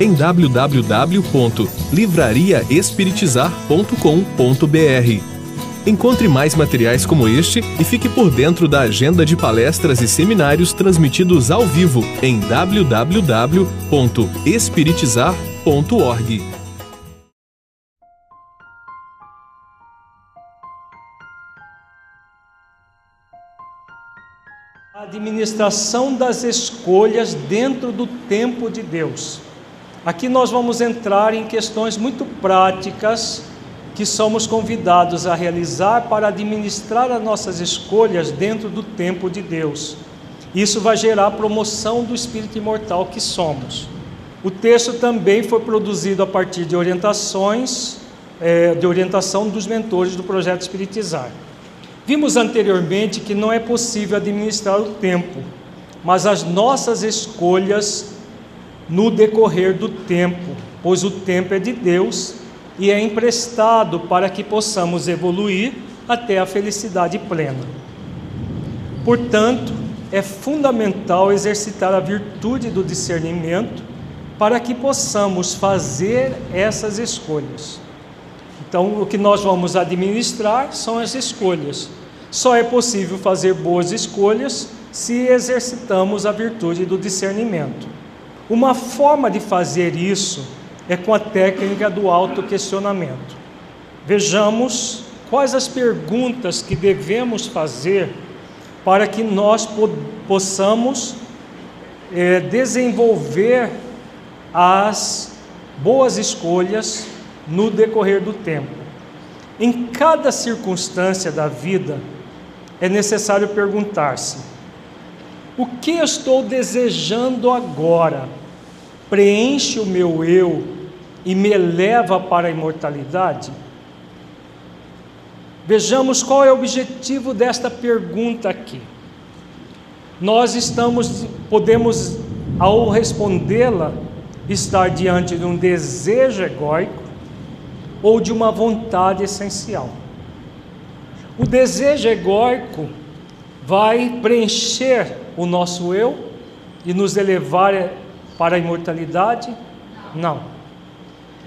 em www.livrariaespiritizar.com.br. Encontre mais materiais como este e fique por dentro da agenda de palestras e seminários transmitidos ao vivo em www.espiritizar.org. Administração das escolhas dentro do tempo de Deus. Aqui nós vamos entrar em questões muito práticas que somos convidados a realizar para administrar as nossas escolhas dentro do tempo de Deus. Isso vai gerar promoção do espírito imortal que somos. O texto também foi produzido a partir de orientações, é, de orientação dos mentores do projeto Espiritizar. Vimos anteriormente que não é possível administrar o tempo, mas as nossas escolhas no decorrer do tempo, pois o tempo é de Deus e é emprestado para que possamos evoluir até a felicidade plena. Portanto, é fundamental exercitar a virtude do discernimento para que possamos fazer essas escolhas. Então, o que nós vamos administrar são as escolhas. Só é possível fazer boas escolhas se exercitamos a virtude do discernimento. Uma forma de fazer isso é com a técnica do autoquestionamento. Vejamos quais as perguntas que devemos fazer para que nós possamos é, desenvolver as boas escolhas no decorrer do tempo. Em cada circunstância da vida, é necessário perguntar-se: o que eu estou desejando agora? Preenche o meu eu e me leva para a imortalidade? Vejamos qual é o objetivo desta pergunta aqui. Nós estamos, podemos, ao respondê-la, estar diante de um desejo egóico ou de uma vontade essencial. O desejo egóico vai preencher o nosso eu e nos elevar para a imortalidade? Não.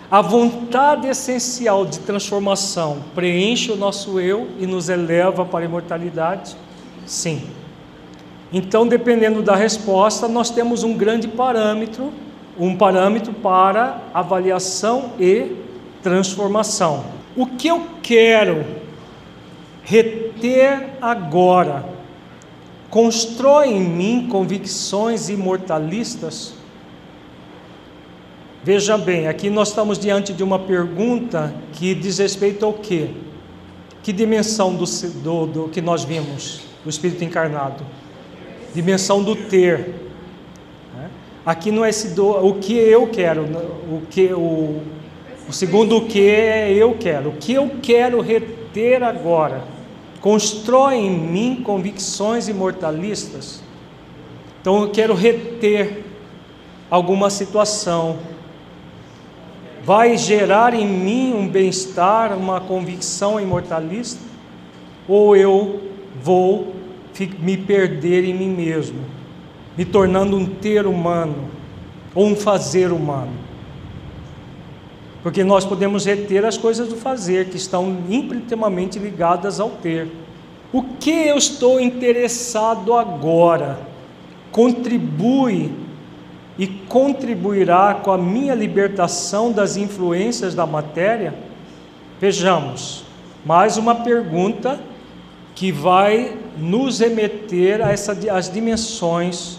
A vontade essencial de transformação preenche o nosso eu e nos eleva para a imortalidade? Sim. Então, dependendo da resposta, nós temos um grande parâmetro, um parâmetro para avaliação e transformação. O que eu quero reter agora constrói em mim convicções imortalistas? Veja bem, aqui nós estamos diante de uma pergunta que diz respeito ao quê? Que dimensão do, do, do que nós vimos, do Espírito encarnado? Dimensão do ter. Né? Aqui não é esse do, o que eu quero, o que o, o segundo o que eu quero, o que eu quero reter agora constrói em mim convicções imortalistas. Então eu quero reter alguma situação. Vai gerar em mim um bem-estar, uma convicção imortalista? Ou eu vou me perder em mim mesmo, me tornando um ter humano ou um fazer humano? Porque nós podemos reter as coisas do fazer, que estão intimamente ligadas ao ter. O que eu estou interessado agora contribui e contribuirá com a minha libertação das influências da matéria? Vejamos, mais uma pergunta que vai nos remeter as dimensões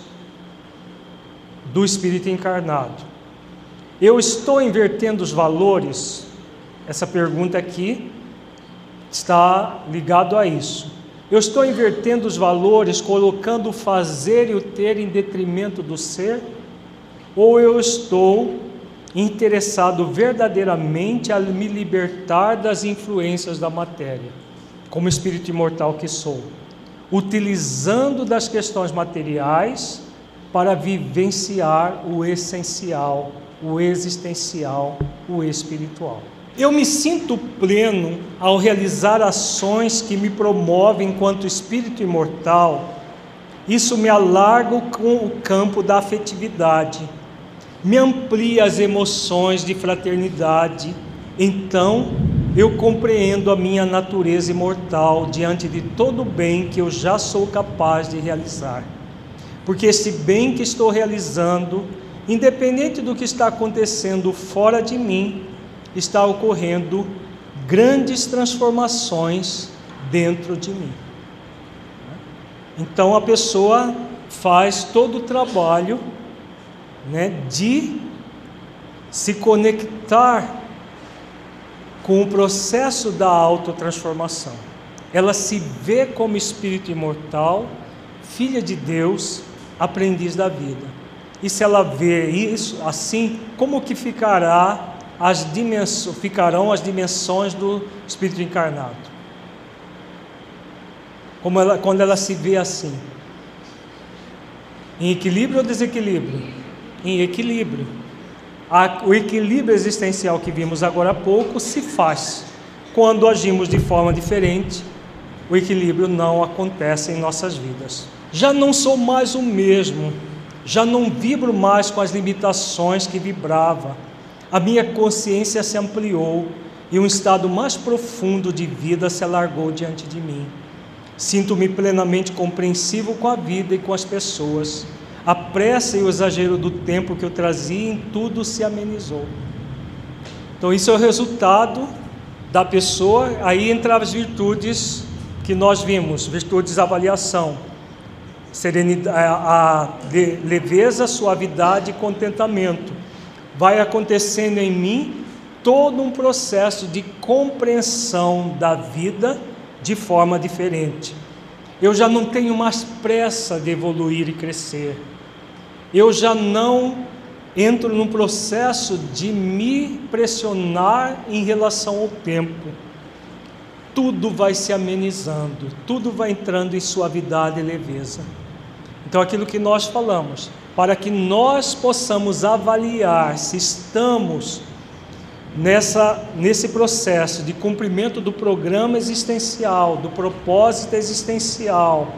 do Espírito encarnado. Eu estou invertendo os valores? Essa pergunta aqui está ligado a isso. Eu estou invertendo os valores, colocando o fazer e o ter em detrimento do ser? Ou eu estou interessado verdadeiramente a me libertar das influências da matéria, como espírito imortal que sou, utilizando das questões materiais para vivenciar o essencial, o existencial, o espiritual. Eu me sinto pleno ao realizar ações que me promovem enquanto espírito imortal. Isso me alarga o campo da afetividade, me amplia as emoções de fraternidade. Então, eu compreendo a minha natureza imortal diante de todo o bem que eu já sou capaz de realizar. Porque esse bem que estou realizando, independente do que está acontecendo fora de mim, está ocorrendo grandes transformações dentro de mim. Então a pessoa faz todo o trabalho né, de se conectar com o processo da autotransformação. Ela se vê como espírito imortal, filha de Deus, aprendiz da vida. E se ela vê isso assim, como que ficará as ficarão as dimensões do espírito encarnado? Como ela, quando ela se vê assim, em equilíbrio ou desequilíbrio? Em equilíbrio. o equilíbrio existencial que vimos agora há pouco se faz quando agimos de forma diferente. O equilíbrio não acontece em nossas vidas. Já não sou mais o mesmo, já não vibro mais com as limitações que vibrava. A minha consciência se ampliou e um estado mais profundo de vida se alargou diante de mim. Sinto-me plenamente compreensivo com a vida e com as pessoas. A pressa e o exagero do tempo que eu trazia em tudo se amenizou. Então, isso é o resultado da pessoa. Aí entram as virtudes que nós vimos: virtudes de avaliação, serenidade, a leveza, suavidade e contentamento. Vai acontecendo em mim todo um processo de compreensão da vida de forma diferente. Eu já não tenho mais pressa de evoluir e crescer. Eu já não entro num processo de me pressionar em relação ao tempo. Tudo vai se amenizando, tudo vai entrando em suavidade e leveza. Então, aquilo que nós falamos, para que nós possamos avaliar se estamos nessa, nesse processo de cumprimento do programa existencial, do propósito existencial,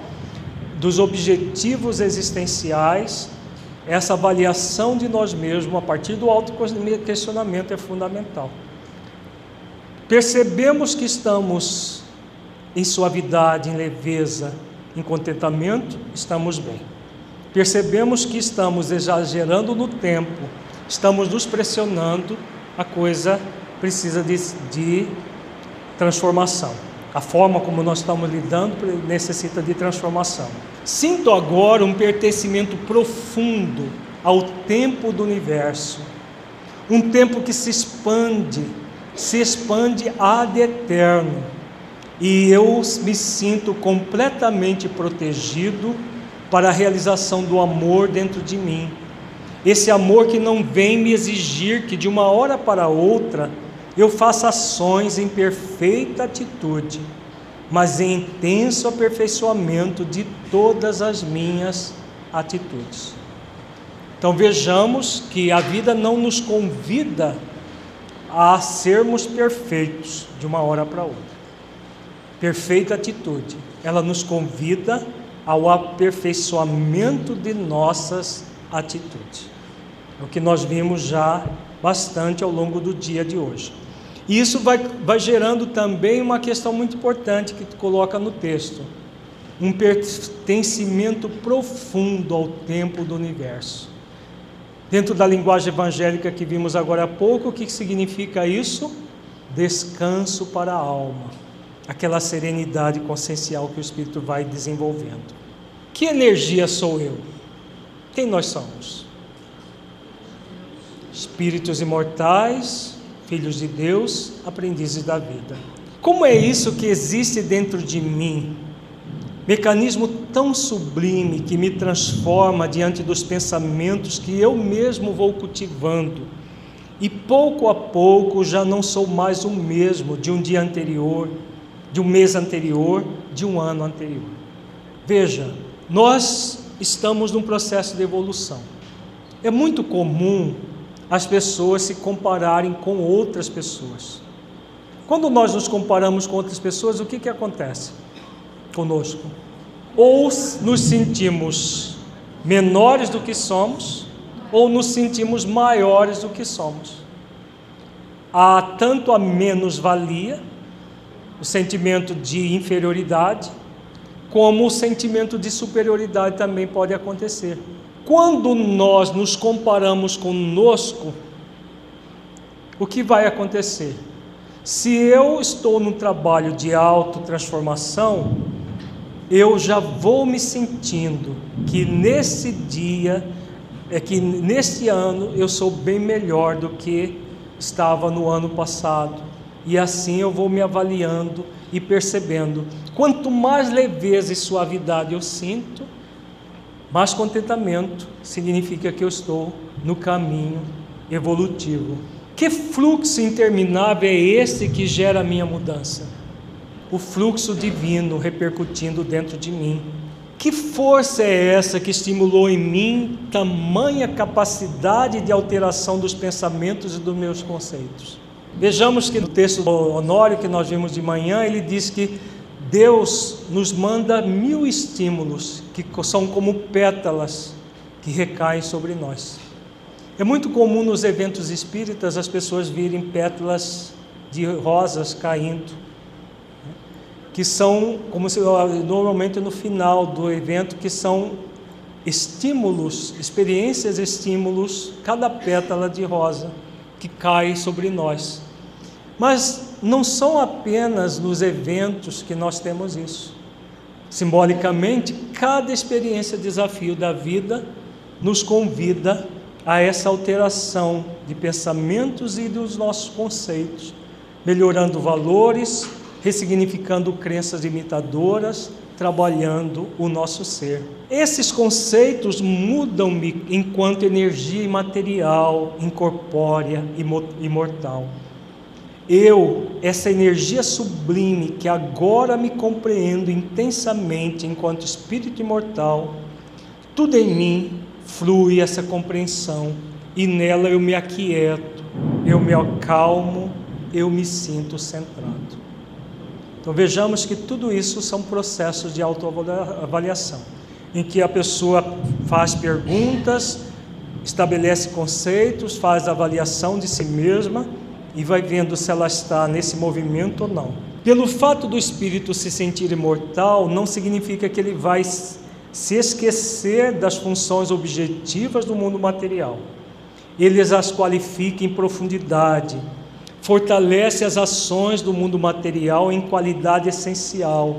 dos objetivos existenciais, essa avaliação de nós mesmos a partir do auto-questionamento é fundamental. Percebemos que estamos em suavidade, em leveza, em contentamento, estamos bem. Percebemos que estamos exagerando no tempo, estamos nos pressionando, a coisa precisa de, de transformação. A forma como nós estamos lidando necessita de transformação. Sinto agora um pertencimento profundo ao tempo do universo, um tempo que se expande, se expande ad eterno, e eu me sinto completamente protegido para a realização do amor dentro de mim, esse amor que não vem me exigir que de uma hora para outra eu faça ações em perfeita atitude, mas em intenso aperfeiçoamento de todas as minhas atitudes. Então vejamos que a vida não nos convida a sermos perfeitos de uma hora para outra. Perfeita atitude, ela nos convida ao aperfeiçoamento de nossas atitudes. É o que nós vimos já bastante ao longo do dia de hoje. E isso vai, vai gerando também uma questão muito importante que tu coloca no texto: um pertencimento profundo ao tempo do universo. Dentro da linguagem evangélica que vimos agora há pouco, o que significa isso? Descanso para a alma, aquela serenidade consciencial que o Espírito vai desenvolvendo. Que energia sou eu? Quem nós somos? Espíritos imortais, filhos de Deus, aprendizes da vida. Como é isso que existe dentro de mim? Mecanismo tão sublime que me transforma diante dos pensamentos que eu mesmo vou cultivando, e pouco a pouco já não sou mais o mesmo de um dia anterior, de um mês anterior, de um ano anterior. Veja, nós estamos num processo de evolução. É muito comum as pessoas se compararem com outras pessoas. Quando nós nos comparamos com outras pessoas, o que, que acontece conosco? Ou nos sentimos menores do que somos, ou nos sentimos maiores do que somos. Há tanto a menos-valia, o sentimento de inferioridade, como o sentimento de superioridade também pode acontecer. Quando nós nos comparamos conosco, o que vai acontecer? Se eu estou num trabalho de autotransformação, eu já vou me sentindo que nesse dia, é que nesse ano eu sou bem melhor do que estava no ano passado. E assim eu vou me avaliando e percebendo. Quanto mais leveza e suavidade eu sinto, mais contentamento significa que eu estou no caminho evolutivo. Que fluxo interminável é esse que gera a minha mudança? O fluxo divino repercutindo dentro de mim. Que força é essa que estimulou em mim tamanha capacidade de alteração dos pensamentos e dos meus conceitos? Vejamos que no texto do Honório que nós vimos de manhã, ele diz que Deus nos manda mil estímulos que são como pétalas que recaem sobre nós. É muito comum nos eventos espíritas as pessoas virem pétalas de rosas caindo que são, como se, normalmente no final do evento, que são estímulos, experiências estímulos, cada pétala de rosa que cai sobre nós. Mas não são apenas nos eventos que nós temos isso. Simbolicamente, cada experiência, desafio da vida nos convida a essa alteração de pensamentos e dos nossos conceitos, melhorando valores, ressignificando crenças imitadoras, trabalhando o nosso ser. Esses conceitos mudam-me enquanto energia imaterial, incorpórea e imortal. Eu, essa energia sublime que agora me compreendo intensamente enquanto espírito imortal, tudo em mim flui essa compreensão e nela eu me aquieto, eu me acalmo, eu me sinto centrado. Então vejamos que tudo isso são processos de autoavaliação, em que a pessoa faz perguntas, estabelece conceitos, faz avaliação de si mesma e vai vendo se ela está nesse movimento ou não. Pelo fato do espírito se sentir imortal, não significa que ele vai se esquecer das funções objetivas do mundo material. Ele as qualifica em profundidade, fortalece as ações do mundo material em qualidade essencial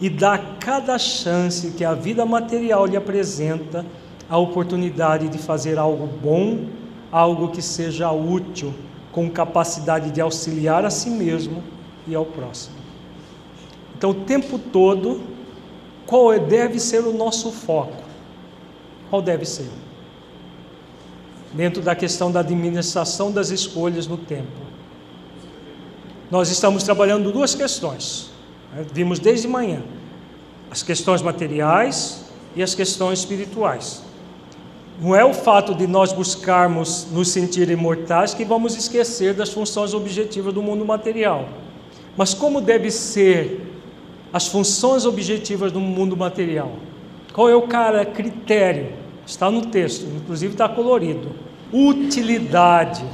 e dá a cada chance que a vida material lhe apresenta a oportunidade de fazer algo bom, algo que seja útil, com capacidade de auxiliar a si mesmo e ao próximo. Então, o tempo todo, qual é, deve ser o nosso foco? Qual deve ser? Dentro da questão da administração das escolhas no tempo nós estamos trabalhando duas questões. Né? Vimos desde manhã as questões materiais e as questões espirituais. Não é o fato de nós buscarmos nos sentir imortais que vamos esquecer das funções objetivas do mundo material. Mas como deve ser as funções objetivas do mundo material? Qual é o cara critério? Está no texto, inclusive está colorido. Utilidade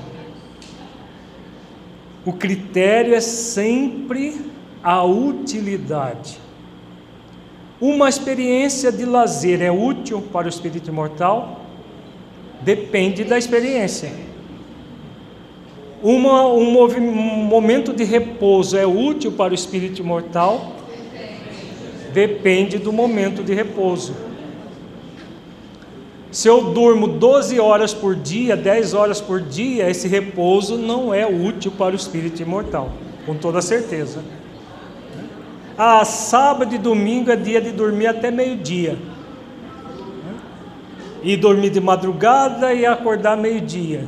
o critério é sempre a utilidade. Uma experiência de lazer é útil para o espírito imortal? Depende da experiência. Uma, um, um momento de repouso é útil para o espírito imortal? Depende do momento de repouso. Se eu durmo 12 horas por dia, 10 horas por dia, esse repouso não é útil para o espírito imortal, com toda certeza. Ah, sábado e domingo é dia de dormir até meio-dia. E dormir de madrugada e acordar meio-dia.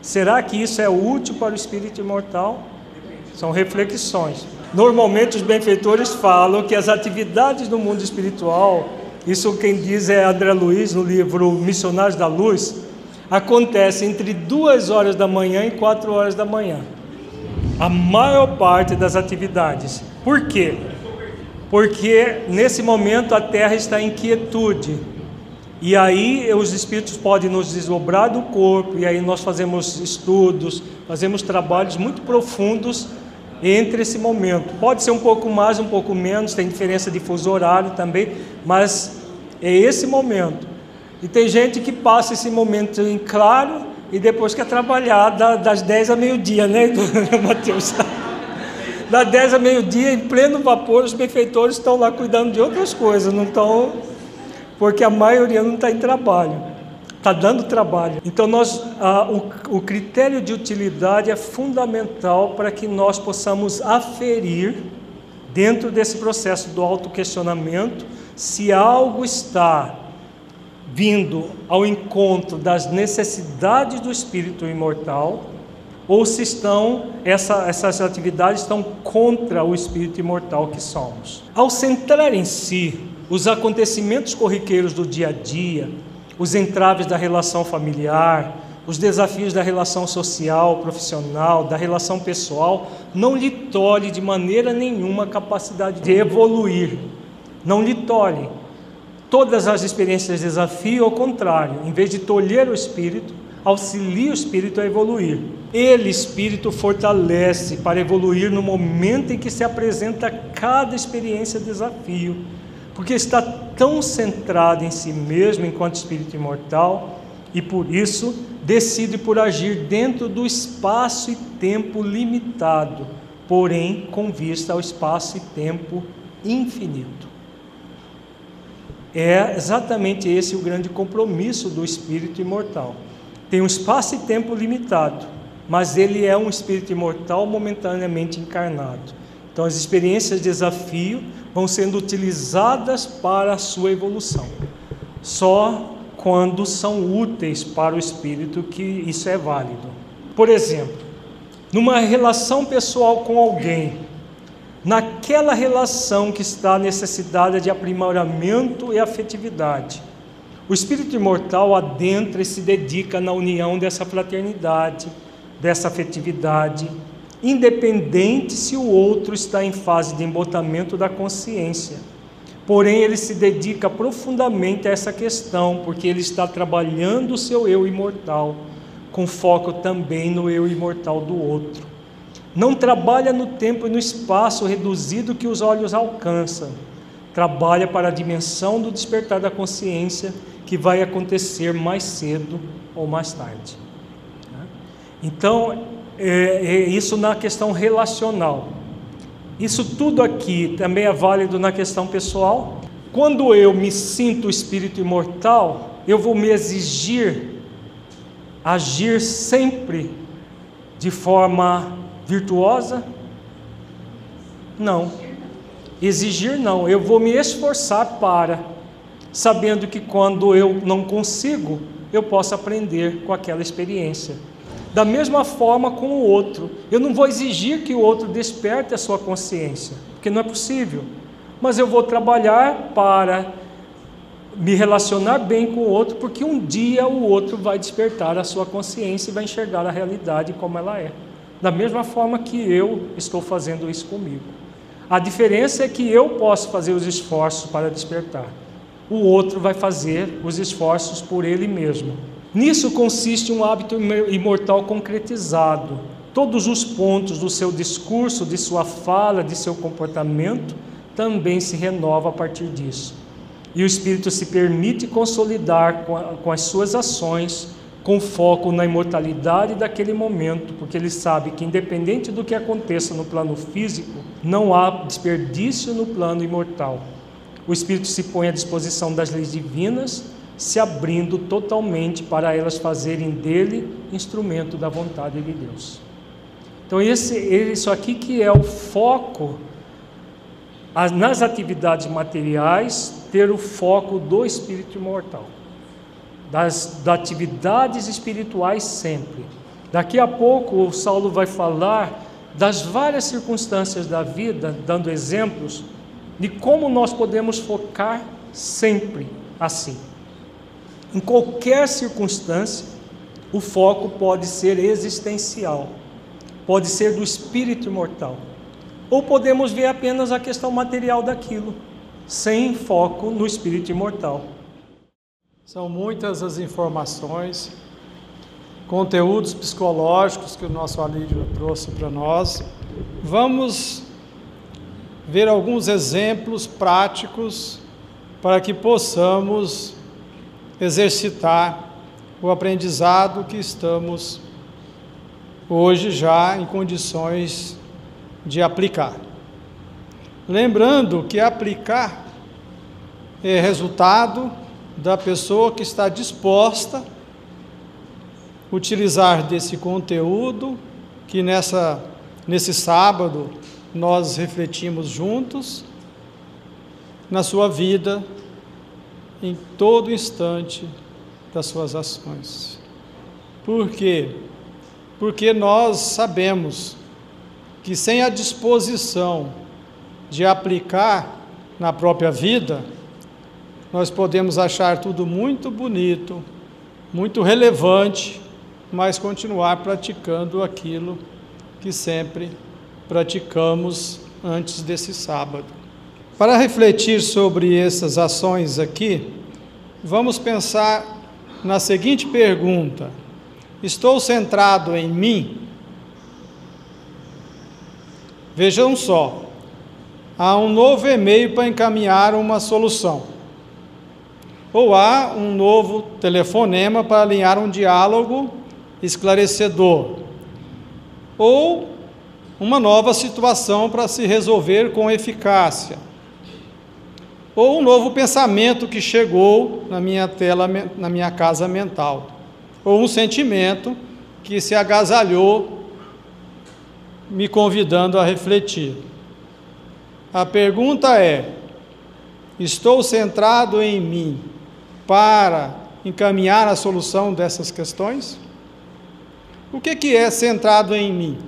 Será que isso é útil para o espírito imortal? São reflexões. Normalmente os benfeitores falam que as atividades do mundo espiritual, isso quem diz é André Luiz no livro Missionários da Luz, acontece entre duas horas da manhã e quatro horas da manhã. A maior parte das atividades. Por quê? Porque nesse momento a terra está em quietude. E aí os espíritos podem nos desdobrar do corpo, e aí nós fazemos estudos, fazemos trabalhos muito profundos entre esse momento. Pode ser um pouco mais, um pouco menos, tem diferença de fuso horário também, mas é esse momento. E tem gente que passa esse momento em claro e depois quer trabalhar das 10 a meio-dia, né, Mateus? Das 10 a meio-dia, em pleno vapor, os benfeitores estão lá cuidando de outras coisas, não estão, porque a maioria não está em trabalho, está dando trabalho. Então, nós, o, o critério de utilidade é fundamental para que nós possamos aferir, dentro desse processo do autoquestionamento, se algo está vindo ao encontro das necessidades do espírito imortal, ou se estão essa, essas atividades estão contra o espírito imortal que somos. Ao centrar em si os acontecimentos corriqueiros do dia a dia, os entraves da relação familiar, os desafios da relação social, profissional, da relação pessoal, não lhe tolhe de maneira nenhuma a capacidade de evoluir. Não lhe tolhe todas as experiências de desafio, ao contrário, em vez de tolher o espírito, auxilia o espírito a evoluir. Ele, espírito, fortalece para evoluir no momento em que se apresenta cada experiência de desafio, porque está tão centrado em si mesmo enquanto espírito imortal e por isso decide por agir dentro do espaço e tempo limitado, porém com vista ao espaço e tempo infinito. É exatamente esse o grande compromisso do espírito imortal. Tem um espaço e tempo limitado, mas ele é um espírito imortal momentaneamente encarnado. Então, as experiências de desafio vão sendo utilizadas para a sua evolução. Só quando são úteis para o espírito que isso é válido. Por exemplo, numa relação pessoal com alguém, naquela relação que está necessitada de aprimoramento e afetividade. O espírito imortal adentra e se dedica na união dessa fraternidade, dessa afetividade, independente se o outro está em fase de embotamento da consciência. Porém, ele se dedica profundamente a essa questão, porque ele está trabalhando o seu eu imortal, com foco também no eu imortal do outro não trabalha no tempo e no espaço reduzido que os olhos alcançam. Trabalha para a dimensão do despertar da consciência que vai acontecer mais cedo ou mais tarde. Então, é, é isso na questão relacional. Isso tudo aqui também é válido na questão pessoal. Quando eu me sinto espírito imortal, eu vou me exigir agir sempre de forma virtuosa? Não. Exigir não, eu vou me esforçar para, sabendo que quando eu não consigo, eu posso aprender com aquela experiência. Da mesma forma com o outro, eu não vou exigir que o outro desperte a sua consciência, porque não é possível. Mas eu vou trabalhar para me relacionar bem com o outro, porque um dia o outro vai despertar a sua consciência e vai enxergar a realidade como ela é da mesma forma que eu estou fazendo isso comigo. A diferença é que eu posso fazer os esforços para despertar, o outro vai fazer os esforços por ele mesmo. Nisso consiste um hábito imortal concretizado. Todos os pontos do seu discurso, de sua fala, de seu comportamento também se renova a partir disso. E o espírito se permite consolidar com, a, com as suas ações com foco na imortalidade daquele momento, porque ele sabe que, independente do que aconteça no plano físico, não há desperdício no plano imortal. O Espírito se põe à disposição das leis divinas, se abrindo totalmente para elas fazerem dele instrumento da vontade de Deus. Então, esse, isso aqui que é o foco nas atividades materiais, ter o foco do espírito imortal das, das atividades espirituais sempre. Daqui a pouco o Saulo vai falar das várias circunstâncias da vida, dando exemplos de como nós podemos focar sempre assim. Em qualquer circunstância, o foco pode ser existencial, pode ser do espírito imortal, ou podemos ver apenas a questão material daquilo, sem foco no espírito imortal. São muitas as informações, conteúdos psicológicos que o nosso Alídio trouxe para nós. Vamos ver alguns exemplos práticos para que possamos exercitar o aprendizado que estamos hoje já em condições de aplicar. Lembrando que aplicar é resultado da pessoa que está disposta a utilizar desse conteúdo que nessa nesse sábado nós refletimos juntos na sua vida em todo instante das suas ações. Por quê? Porque nós sabemos que sem a disposição de aplicar na própria vida, nós podemos achar tudo muito bonito, muito relevante, mas continuar praticando aquilo que sempre praticamos antes desse sábado. Para refletir sobre essas ações aqui, vamos pensar na seguinte pergunta: Estou centrado em mim? Vejam só, há um novo e-mail para encaminhar uma solução. Ou há um novo telefonema para alinhar um diálogo esclarecedor, ou uma nova situação para se resolver com eficácia, ou um novo pensamento que chegou na minha tela, na minha casa mental, ou um sentimento que se agasalhou, me convidando a refletir. A pergunta é: estou centrado em mim para encaminhar a solução dessas questões? O que, que é centrado em mim?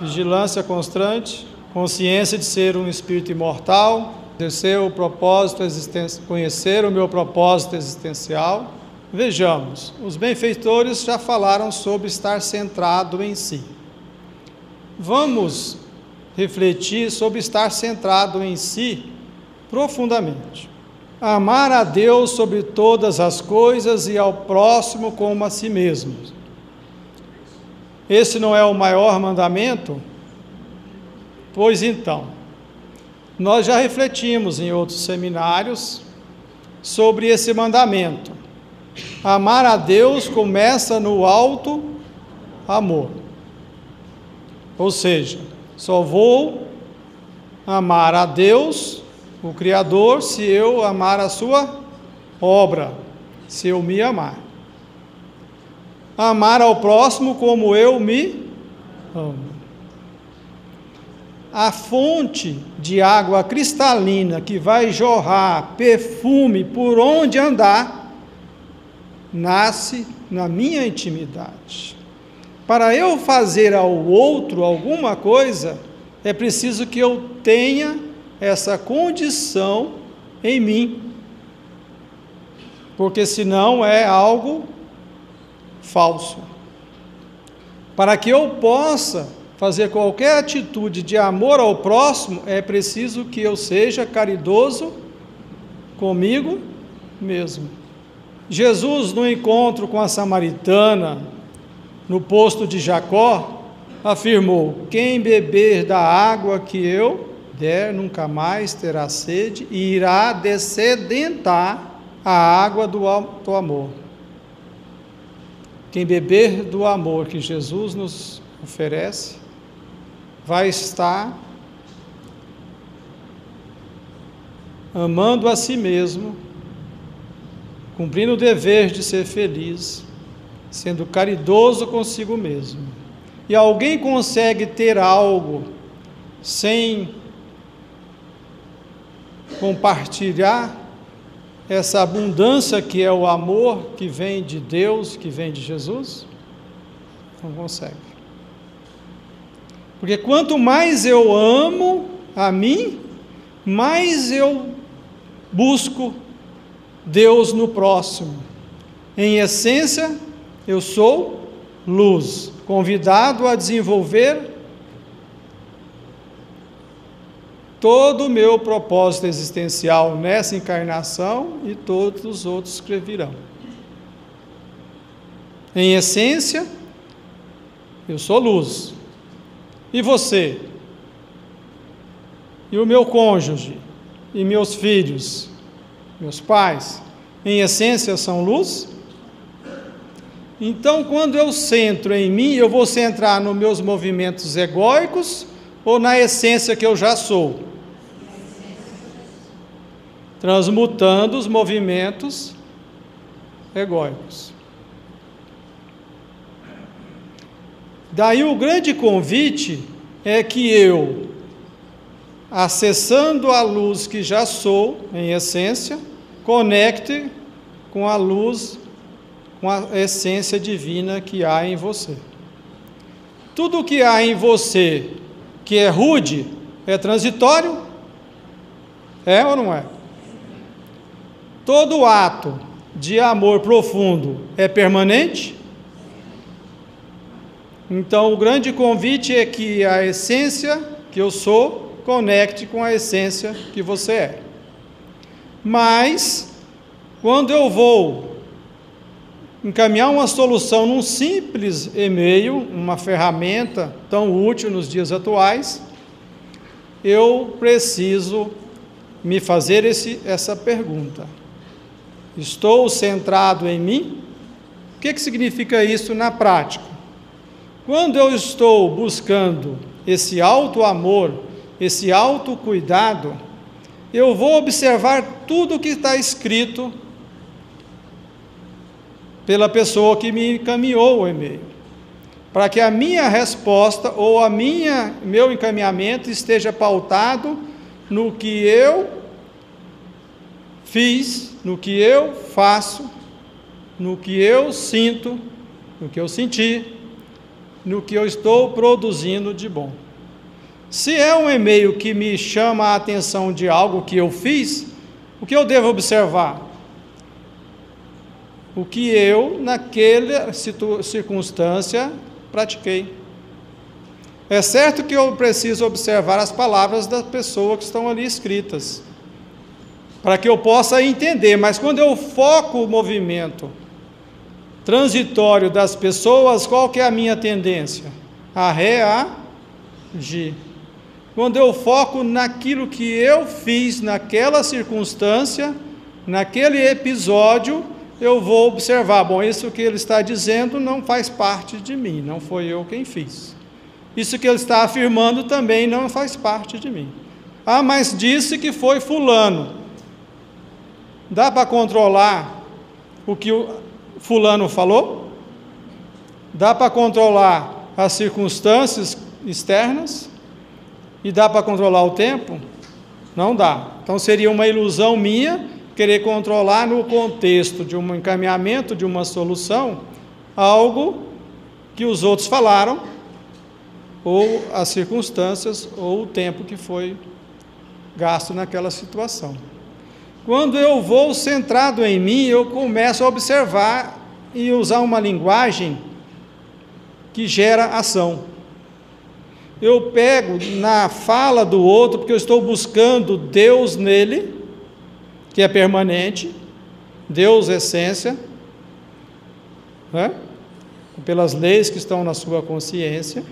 Vigilância constante, consciência de ser um espírito imortal, exercer o propósito existencial, conhecer o meu propósito existencial. Vejamos, os benfeitores já falaram sobre estar centrado em si. Vamos refletir sobre estar centrado em si profundamente amar a Deus sobre todas as coisas e ao próximo como a si mesmo. Esse não é o maior mandamento? Pois então, nós já refletimos em outros seminários sobre esse mandamento. Amar a Deus começa no alto amor. Ou seja, só vou amar a Deus o Criador se eu amar a sua obra, se eu me amar. Amar ao próximo como eu me amo. A fonte de água cristalina que vai jorrar perfume por onde andar, nasce na minha intimidade. Para eu fazer ao outro alguma coisa, é preciso que eu tenha essa condição em mim, porque senão é algo falso. Para que eu possa fazer qualquer atitude de amor ao próximo, é preciso que eu seja caridoso comigo mesmo. Jesus, no encontro com a samaritana, no posto de Jacó, afirmou: Quem beber da água que eu der, nunca mais terá sede e irá descedentar a água do alto amor. Quem beber do amor que Jesus nos oferece, vai estar amando a si mesmo, cumprindo o dever de ser feliz, sendo caridoso consigo mesmo. E alguém consegue ter algo sem compartilhar essa abundância que é o amor que vem de Deus, que vem de Jesus? Não consegue. Porque quanto mais eu amo a mim, mais eu busco Deus no próximo. Em essência, eu sou luz, convidado a desenvolver todo o meu propósito existencial nessa encarnação e todos os outros que virão. Em essência, eu sou luz. E você? E o meu cônjuge? E meus filhos? Meus pais? Em essência, são luz? Então, quando eu centro em mim, eu vou centrar nos meus movimentos egóicos ou na essência que eu já sou? Transmutando os movimentos egóicos. Daí o grande convite é que eu, acessando a luz que já sou, em essência, conecte com a luz, com a essência divina que há em você. Tudo que há em você que é rude é transitório? É ou não é? Todo ato de amor profundo é permanente? Então, o grande convite é que a essência que eu sou conecte com a essência que você é. Mas, quando eu vou encaminhar uma solução num simples e-mail, uma ferramenta tão útil nos dias atuais, eu preciso me fazer esse, essa pergunta: Estou centrado em mim? O que, que significa isso na prática? Quando eu estou buscando esse alto amor, esse alto cuidado, eu vou observar tudo o que está escrito pela pessoa que me encaminhou o e-mail, para que a minha resposta ou a minha meu encaminhamento esteja pautado no que eu fiz, no que eu faço, no que eu sinto, no que eu senti, no que eu estou produzindo de bom. Se é um e-mail que me chama a atenção de algo que eu fiz, o que eu devo observar? O que eu, naquela circunstância, pratiquei. É certo que eu preciso observar as palavras da pessoa que estão ali escritas, para que eu possa entender, mas quando eu foco o movimento transitório das pessoas, qual que é a minha tendência? A reagir. Quando eu foco naquilo que eu fiz naquela circunstância, naquele episódio, eu vou observar, bom, isso que ele está dizendo não faz parte de mim, não foi eu quem fiz. Isso que ele está afirmando também não faz parte de mim. Ah, mas disse que foi fulano. Dá para controlar o que o, Fulano falou? Dá para controlar as circunstâncias externas? E dá para controlar o tempo? Não dá. Então seria uma ilusão minha querer controlar no contexto de um encaminhamento, de uma solução, algo que os outros falaram, ou as circunstâncias, ou o tempo que foi gasto naquela situação. Quando eu vou centrado em mim, eu começo a observar e usar uma linguagem que gera ação. Eu pego na fala do outro, porque eu estou buscando Deus nele, que é permanente, Deus essência, né? pelas leis que estão na sua consciência,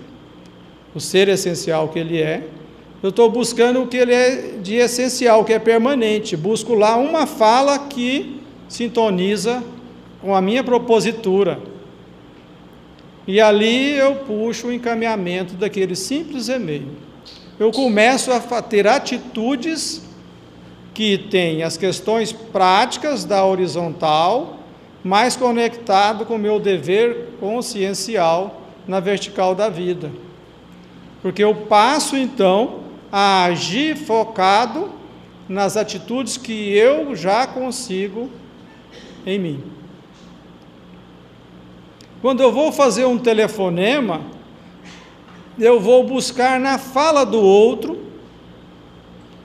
o ser essencial que ele é. Eu estou buscando o que ele é de essencial, que é permanente. Busco lá uma fala que sintoniza com a minha propositura. E ali eu puxo o encaminhamento daquele simples e-mail. Eu começo a ter atitudes que têm as questões práticas da horizontal, mais conectado com o meu dever consciencial na vertical da vida. Porque eu passo então a agir focado nas atitudes que eu já consigo em mim. Quando eu vou fazer um telefonema, eu vou buscar na fala do outro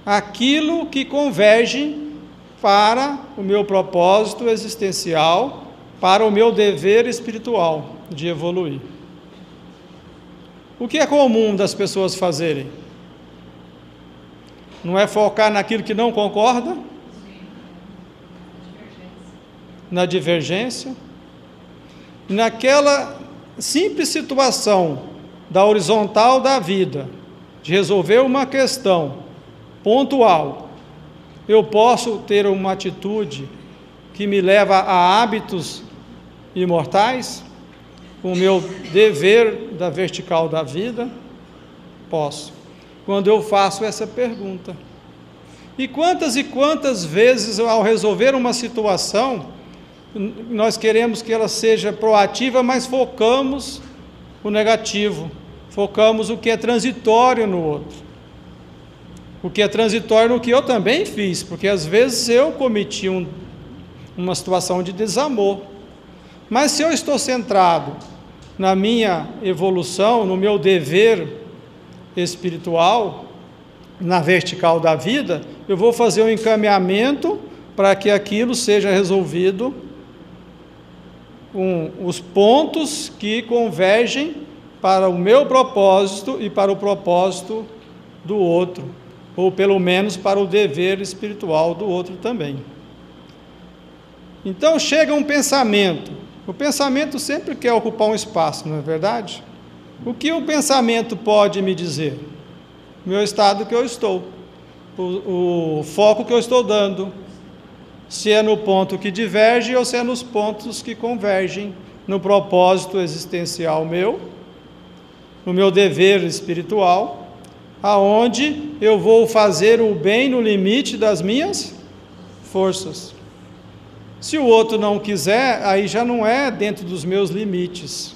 aquilo que converge para o meu propósito existencial, para o meu dever espiritual de evoluir. O que é comum das pessoas fazerem? Não é focar naquilo que não concorda? Na divergência? Naquela simples situação da horizontal da vida, de resolver uma questão pontual, eu posso ter uma atitude que me leva a hábitos imortais? o meu dever da vertical da vida? Posso. Quando eu faço essa pergunta. E quantas e quantas vezes, ao resolver uma situação, nós queremos que ela seja proativa, mas focamos o negativo, focamos o que é transitório no outro. O que é transitório no que eu também fiz, porque às vezes eu cometi um, uma situação de desamor. Mas se eu estou centrado na minha evolução, no meu dever espiritual, na vertical da vida, eu vou fazer um encaminhamento para que aquilo seja resolvido com os pontos que convergem para o meu propósito e para o propósito do outro, ou pelo menos para o dever espiritual do outro também. Então chega um pensamento o pensamento sempre quer ocupar um espaço, não é verdade? O que o pensamento pode me dizer? Meu estado que eu estou, o, o foco que eu estou dando, se é no ponto que diverge ou se é nos pontos que convergem no propósito existencial meu, no meu dever espiritual, aonde eu vou fazer o bem no limite das minhas forças. Se o outro não quiser, aí já não é dentro dos meus limites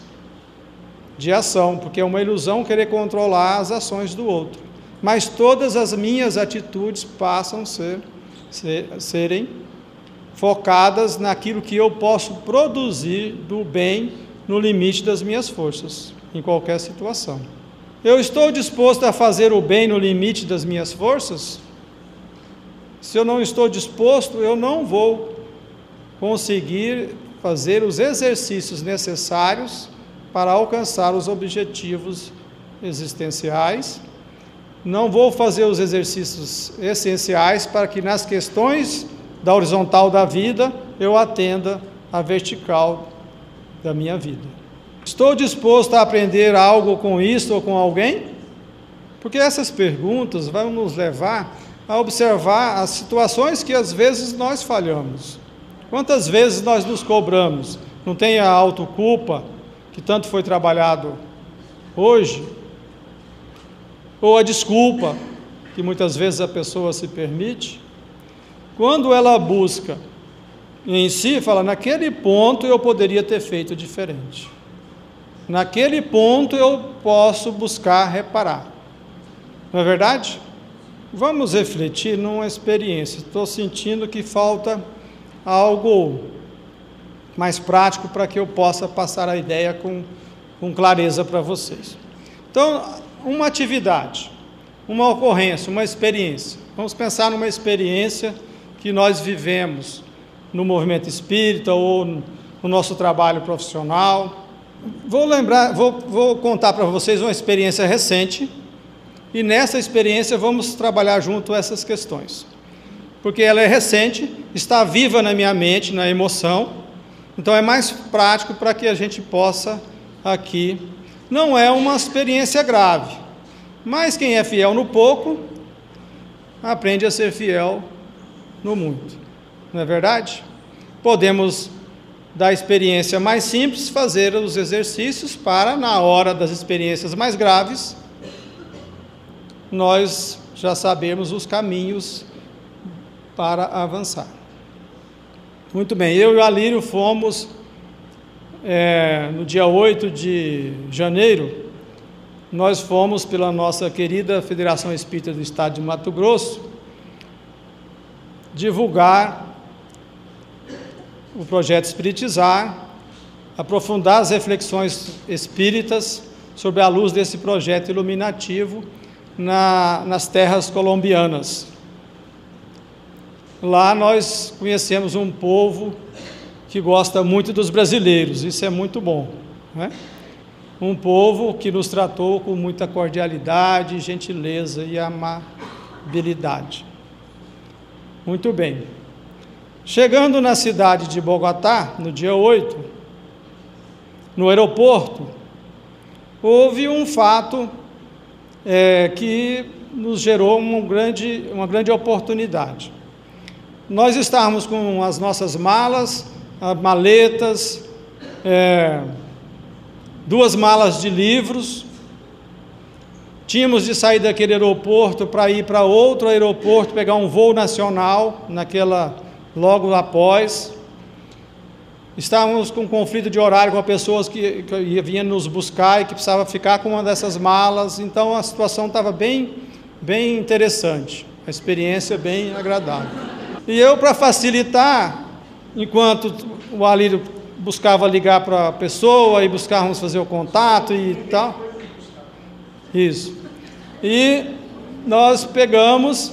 de ação, porque é uma ilusão querer controlar as ações do outro. Mas todas as minhas atitudes passam a ser, ser, serem focadas naquilo que eu posso produzir do bem no limite das minhas forças, em qualquer situação. Eu estou disposto a fazer o bem no limite das minhas forças? Se eu não estou disposto, eu não vou conseguir fazer os exercícios necessários para alcançar os objetivos existenciais. Não vou fazer os exercícios essenciais para que nas questões da horizontal da vida eu atenda a vertical da minha vida. Estou disposto a aprender algo com isso ou com alguém? Porque essas perguntas vão nos levar a observar as situações que às vezes nós falhamos. Quantas vezes nós nos cobramos? Não tem a autoculpa que tanto foi trabalhado hoje? Ou a desculpa que muitas vezes a pessoa se permite? Quando ela busca em si, fala: naquele ponto eu poderia ter feito diferente. Naquele ponto eu posso buscar reparar. Não é verdade? Vamos refletir numa experiência. Estou sentindo que falta algo mais prático para que eu possa passar a ideia com, com clareza para vocês. Então, uma atividade, uma ocorrência, uma experiência. Vamos pensar numa experiência que nós vivemos no movimento espírita ou no nosso trabalho profissional. Vou lembrar, vou, vou contar para vocês uma experiência recente e nessa experiência vamos trabalhar junto essas questões porque ela é recente, está viva na minha mente, na emoção, então é mais prático para que a gente possa aqui. Não é uma experiência grave, mas quem é fiel no pouco, aprende a ser fiel no muito, não é verdade? Podemos, da experiência mais simples, fazer os exercícios para, na hora das experiências mais graves, nós já sabemos os caminhos para avançar. Muito bem, eu e o Alírio fomos é, no dia 8 de janeiro, nós fomos pela nossa querida Federação Espírita do Estado de Mato Grosso divulgar o projeto Espiritizar aprofundar as reflexões espíritas sobre a luz desse projeto iluminativo na, nas terras colombianas. Lá nós conhecemos um povo que gosta muito dos brasileiros, isso é muito bom. Né? Um povo que nos tratou com muita cordialidade, gentileza e amabilidade. Muito bem. Chegando na cidade de Bogotá, no dia 8, no aeroporto, houve um fato é, que nos gerou uma grande, uma grande oportunidade. Nós estávamos com as nossas malas, maletas, é, duas malas de livros. Tínhamos de sair daquele aeroporto para ir para outro aeroporto, pegar um voo nacional, naquela logo após. Estávamos com um conflito de horário com pessoas que, que vinham nos buscar e que precisava ficar com uma dessas malas. Então a situação estava bem, bem interessante, a experiência bem agradável. E eu, para facilitar, enquanto o Alírio buscava ligar para a pessoa e buscávamos fazer o contato e tal. Isso. E nós pegamos,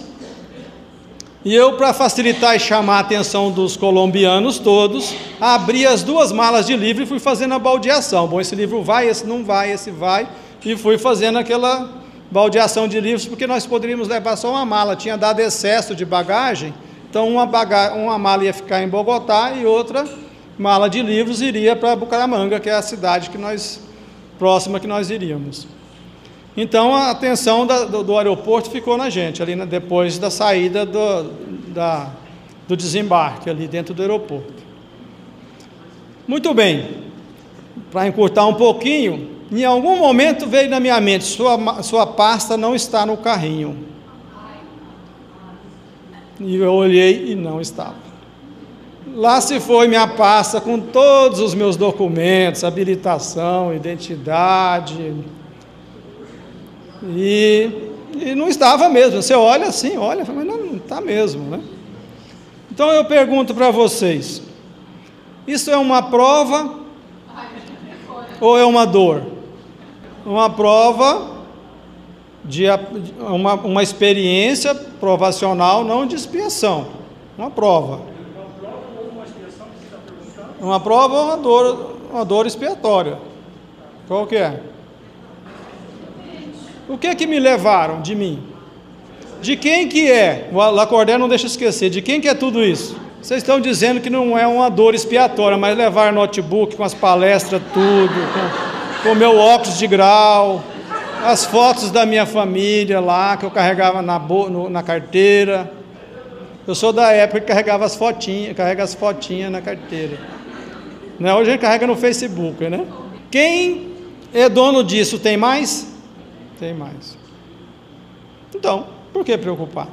e eu, para facilitar e chamar a atenção dos colombianos todos, abri as duas malas de livro e fui fazendo a baldeação. Bom, esse livro vai, esse não vai, esse vai, e fui fazendo aquela baldeação de livros, porque nós poderíamos levar só uma mala, tinha dado excesso de bagagem então, uma, baga uma mala ia ficar em Bogotá e outra mala de livros iria para Bucaramanga, que é a cidade que nós, próxima que nós iríamos. Então, a atenção da, do, do, aeroporto ficou na gente, ali na, depois da saída do, da, do desembarque, ali dentro do aeroporto. Muito bem, para encurtar um pouquinho, em algum momento veio na minha mente: sua, sua pasta não está no carrinho. E eu olhei e não estava. Lá se foi minha pasta com todos os meus documentos, habilitação, identidade. E, e não estava mesmo. Você olha assim, olha, mas não, não está mesmo, né? Então eu pergunto para vocês: isso é uma prova ou é uma dor? Uma prova de uma, uma experiência provacional, não de expiação, uma prova. Uma prova ou uma dor, uma dor expiatória. Qual que é? O que é que me levaram de mim? De quem que é? O Lacordé não deixa esquecer. De quem que é tudo isso? Vocês estão dizendo que não é uma dor expiatória, mas levar notebook com as palestras, tudo, com o meu óculos de grau, as fotos da minha família lá, que eu carregava na, no, na carteira. Eu sou da época que carregava as fotinhas, carrega as fotinhas na carteira. Né? Hoje a gente carrega no Facebook, né? Quem é dono disso tem mais? Tem mais. Então, por que preocupar?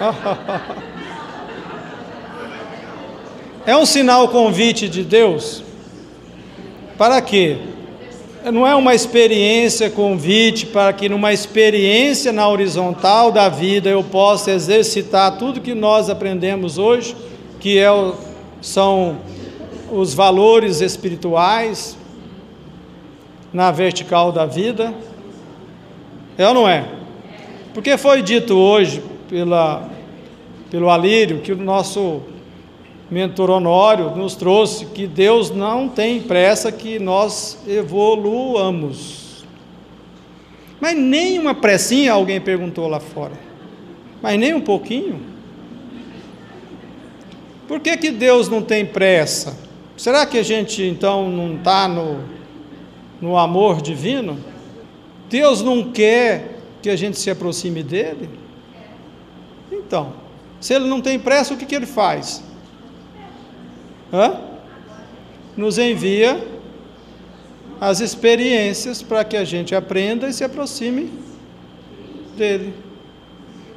é um sinal convite de Deus para quê? Não é uma experiência convite para que numa experiência na horizontal da vida eu possa exercitar tudo que nós aprendemos hoje, que é o, são os valores espirituais na vertical da vida. É ou não é? Porque foi dito hoje pela, pelo Alírio que o nosso mentor Honório nos trouxe que Deus não tem pressa que nós evoluamos. Mas nem uma pressinha, alguém perguntou lá fora. Mas nem um pouquinho. Por que, que Deus não tem pressa? Será que a gente então não está no, no amor divino? Deus não quer que a gente se aproxime dele? Então, se ele não tem pressa, o que, que ele faz? Hã? Nos envia as experiências para que a gente aprenda e se aproxime dele.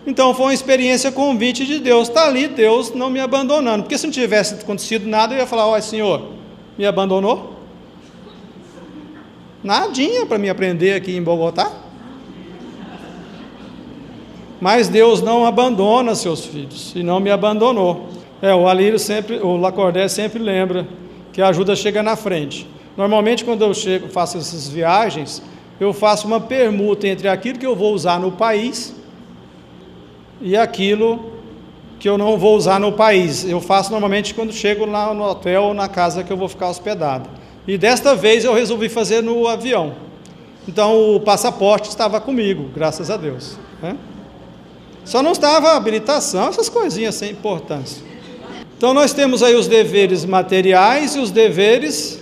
Então foi uma experiência convite de Deus. Está ali Deus não me abandonando. Porque se não tivesse acontecido nada, eu ia falar: Olha, Senhor, me abandonou? Nadinha para me aprender aqui em Bogotá. Mas Deus não abandona seus filhos e não me abandonou. É, o Alírio sempre, o Lacordé sempre lembra que a ajuda chega na frente. Normalmente, quando eu chego, faço essas viagens, eu faço uma permuta entre aquilo que eu vou usar no país e aquilo que eu não vou usar no país. Eu faço normalmente quando chego lá no hotel ou na casa que eu vou ficar hospedado. E desta vez eu resolvi fazer no avião. Então o passaporte estava comigo, graças a Deus. Né? Só não estava a habilitação, essas coisinhas sem importância. Então nós temos aí os deveres materiais e os deveres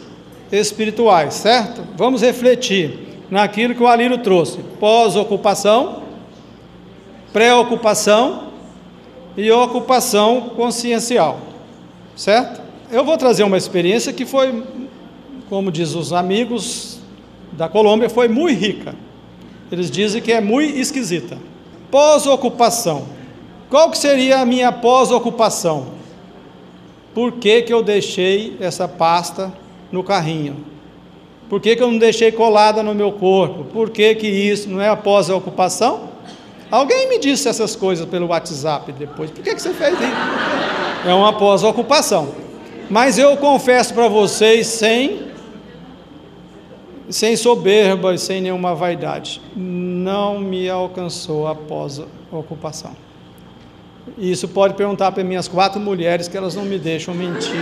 espirituais, certo? Vamos refletir naquilo que o Alírio trouxe: pós-ocupação, pré-ocupação e ocupação consciencial, certo? Eu vou trazer uma experiência que foi, como diz os amigos da Colômbia, foi muito rica. Eles dizem que é muito esquisita. Pós-ocupação. Qual que seria a minha pós-ocupação? Por que, que eu deixei essa pasta no carrinho? Por que, que eu não deixei colada no meu corpo? Por que, que isso não é após a ocupação? Alguém me disse essas coisas pelo WhatsApp depois. Por que, que você fez isso? É uma após a ocupação. Mas eu confesso para vocês, sem, sem soberba e sem nenhuma vaidade, não me alcançou a Isso pode perguntar para minhas quatro mulheres que elas não me deixam mentir.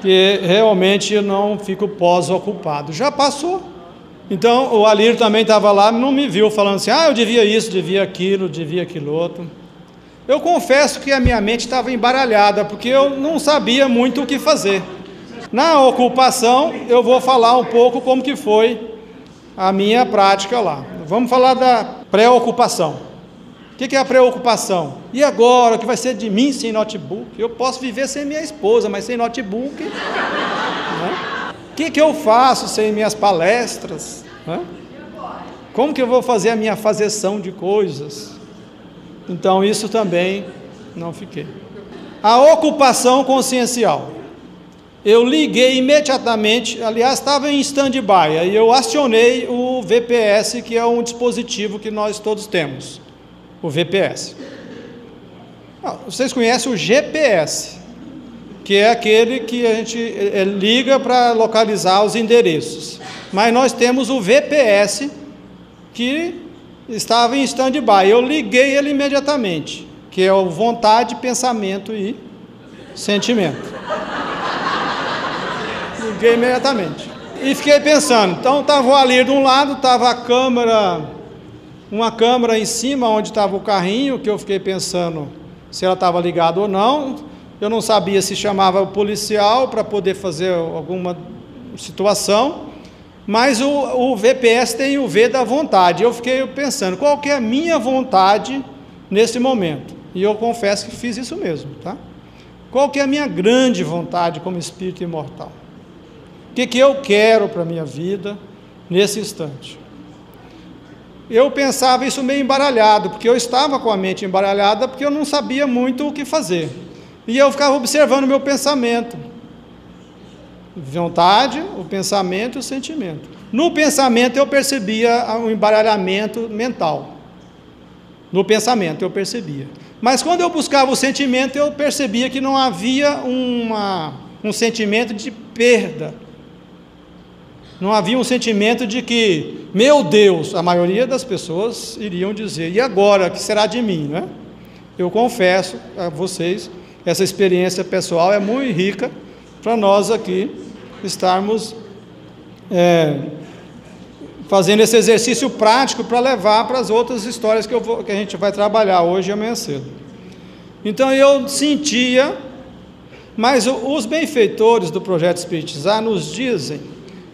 Que realmente eu não fico pós-ocupado. Já passou. Então o Alírio também estava lá, não me viu falando assim: ah, eu devia isso, devia aquilo, devia aquilo outro. Eu confesso que a minha mente estava embaralhada, porque eu não sabia muito o que fazer. Na ocupação, eu vou falar um pouco como que foi a minha prática lá. Vamos falar da pré-ocupação. O que é a preocupação? E agora, o que vai ser de mim sem notebook? Eu posso viver sem minha esposa, mas sem notebook. Né? O que, que eu faço sem minhas palestras? Né? Como que eu vou fazer a minha fazeção de coisas? Então, isso também não fiquei. A ocupação consciencial. Eu liguei imediatamente, aliás, estava em stand-by, aí eu acionei o VPS, que é um dispositivo que nós todos temos o VPS. Ah, vocês conhecem o GPS, que é aquele que a gente liga para localizar os endereços. Mas nós temos o VPS, que estava em stand-by. Eu liguei ele imediatamente, que é o vontade, pensamento e sentimento. Liguei imediatamente. E fiquei pensando, então estava ali de um lado, estava a câmera uma câmera em cima onde estava o carrinho, que eu fiquei pensando se ela estava ligada ou não. Eu não sabia se chamava o policial para poder fazer alguma situação, mas o, o, VPS tem o V da vontade. Eu fiquei pensando, qual que é a minha vontade nesse momento? E eu confesso que fiz isso mesmo, tá? Qual que é a minha grande vontade como espírito imortal? O que, que eu quero para a minha vida nesse instante? Eu pensava isso meio embaralhado, porque eu estava com a mente embaralhada, porque eu não sabia muito o que fazer. E eu ficava observando o meu pensamento. Vontade, o pensamento e o sentimento. No pensamento eu percebia um embaralhamento mental. No pensamento eu percebia. Mas quando eu buscava o sentimento, eu percebia que não havia uma, um sentimento de perda não havia um sentimento de que, meu Deus, a maioria das pessoas iriam dizer, e agora, que será de mim? Né? Eu confesso a vocês, essa experiência pessoal é muito rica para nós aqui estarmos é, fazendo esse exercício prático para levar para as outras histórias que, vou, que a gente vai trabalhar hoje e amanhã cedo. Então eu sentia, mas os benfeitores do projeto Espiritizar nos dizem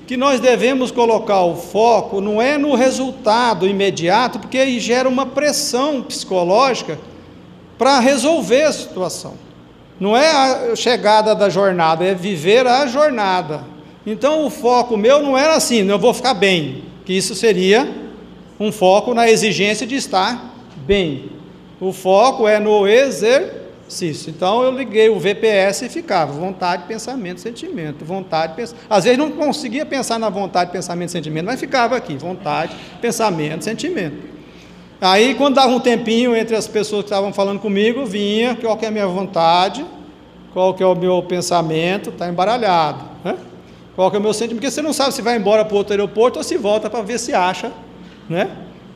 que nós devemos colocar o foco não é no resultado imediato, porque aí gera uma pressão psicológica para resolver a situação. Não é a chegada da jornada, é viver a jornada. Então o foco meu não era assim, eu vou ficar bem, que isso seria um foco na exigência de estar bem. O foco é no exercício exercício. Então eu liguei o VPS e ficava vontade, pensamento, sentimento, vontade, pensamento. Às vezes não conseguia pensar na vontade, pensamento, sentimento, mas ficava aqui, vontade, pensamento, sentimento. Aí quando dava um tempinho entre as pessoas que estavam falando comigo, vinha qual que é a minha vontade, qual que é o meu pensamento, está embaralhado. Né? Qual que é o meu sentimento? Porque você não sabe se vai embora para outro aeroporto ou se volta para ver se acha né,